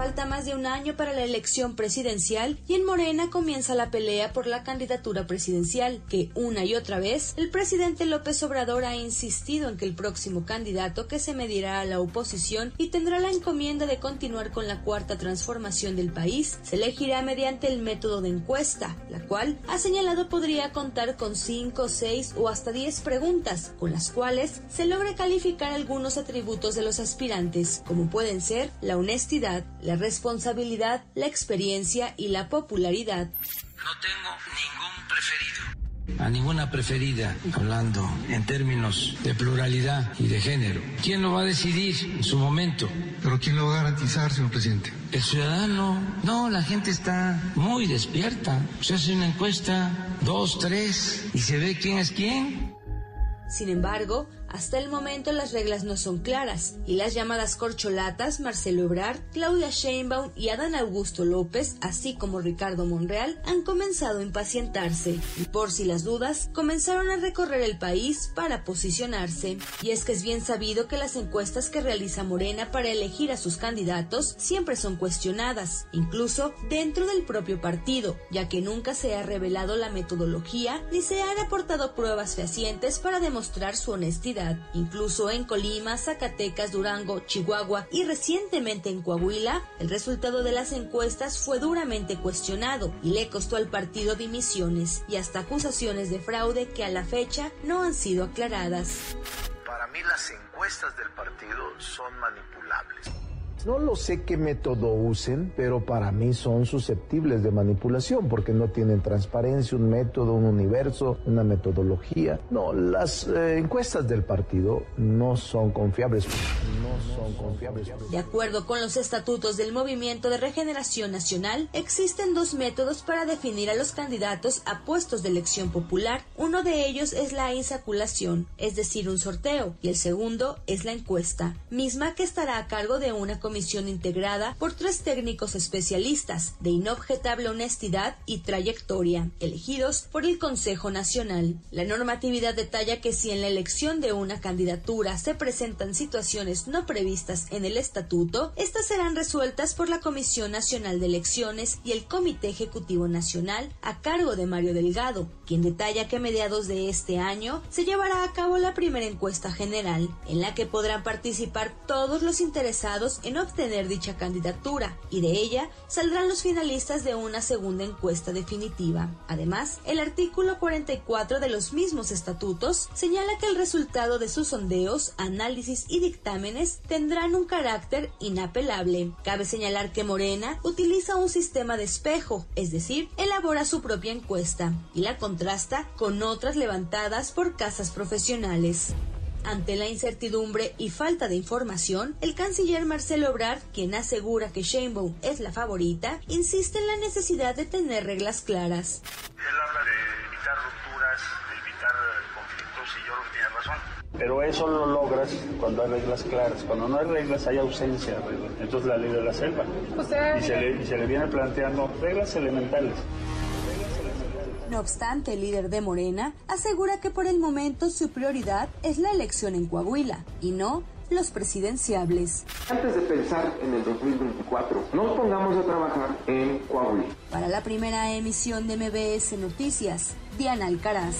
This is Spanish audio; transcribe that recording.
Falta más de un año para la elección presidencial y en Morena comienza la pelea por la candidatura presidencial, que una y otra vez el presidente López Obrador ha insistido en que el próximo candidato que se medirá a la oposición y tendrá la encomienda de continuar con la cuarta transformación del país se elegirá mediante el método de encuesta, la cual ha señalado podría contar con 5, 6 o hasta 10 preguntas, con las cuales se logre calificar algunos atributos de los aspirantes, como pueden ser la honestidad, responsabilidad, la experiencia y la popularidad. No tengo ningún preferido a ninguna preferida, hablando en términos de pluralidad y de género. ¿Quién lo va a decidir en su momento? ¿Pero quién lo va a garantizar, señor presidente? El ciudadano. No, la gente está muy despierta. Se hace una encuesta, dos, tres, y se ve quién es quién. Sin embargo, hasta el momento las reglas no son claras y las llamadas corcholatas Marcelo Ebrard, Claudia Sheinbaum y Adán Augusto López, así como Ricardo Monreal, han comenzado a impacientarse y por si las dudas, comenzaron a recorrer el país para posicionarse. Y es que es bien sabido que las encuestas que realiza Morena para elegir a sus candidatos siempre son cuestionadas, incluso dentro del propio partido, ya que nunca se ha revelado la metodología ni se han aportado pruebas fehacientes para demostrar su honestidad Incluso en Colima, Zacatecas, Durango, Chihuahua y recientemente en Coahuila, el resultado de las encuestas fue duramente cuestionado y le costó al partido dimisiones y hasta acusaciones de fraude que a la fecha no han sido aclaradas. Para mí las encuestas del partido son manipulables. No lo sé qué método usen, pero para mí son susceptibles de manipulación porque no tienen transparencia, un método, un universo, una metodología. No, las eh, encuestas del partido no son confiables. No son confiables. De acuerdo con los estatutos del Movimiento de Regeneración Nacional, existen dos métodos para definir a los candidatos a puestos de elección popular. Uno de ellos es la insaculación, es decir, un sorteo, y el segundo es la encuesta, misma que estará a cargo de una comisión comisión integrada por tres técnicos especialistas de inobjetable honestidad y trayectoria, elegidos por el Consejo Nacional. La normatividad detalla que si en la elección de una candidatura se presentan situaciones no previstas en el estatuto, estas serán resueltas por la Comisión Nacional de Elecciones y el Comité Ejecutivo Nacional a cargo de Mario Delgado, quien detalla que a mediados de este año se llevará a cabo la primera encuesta general, en la que podrán participar todos los interesados en obtener dicha candidatura y de ella saldrán los finalistas de una segunda encuesta definitiva. Además, el artículo 44 de los mismos estatutos señala que el resultado de sus sondeos, análisis y dictámenes tendrán un carácter inapelable. Cabe señalar que Morena utiliza un sistema de espejo, es decir, elabora su propia encuesta y la contrasta con otras levantadas por casas profesionales. Ante la incertidumbre y falta de información, el canciller Marcelo Ebrard, quien asegura que Sheinbaum es la favorita, insiste en la necesidad de tener reglas claras. Él habla de evitar rupturas, de evitar conflictos y yo creo que tiene razón. Pero eso lo logras cuando hay reglas claras. Cuando no hay reglas hay ausencia de reglas. Entonces la ley de la selva. Y se, le, y se le viene planteando reglas elementales. No obstante, el líder de Morena asegura que por el momento su prioridad es la elección en Coahuila y no los presidenciables. Antes de pensar en el 2024, nos pongamos a trabajar en Coahuila. Para la primera emisión de MBS Noticias, Diana Alcaraz.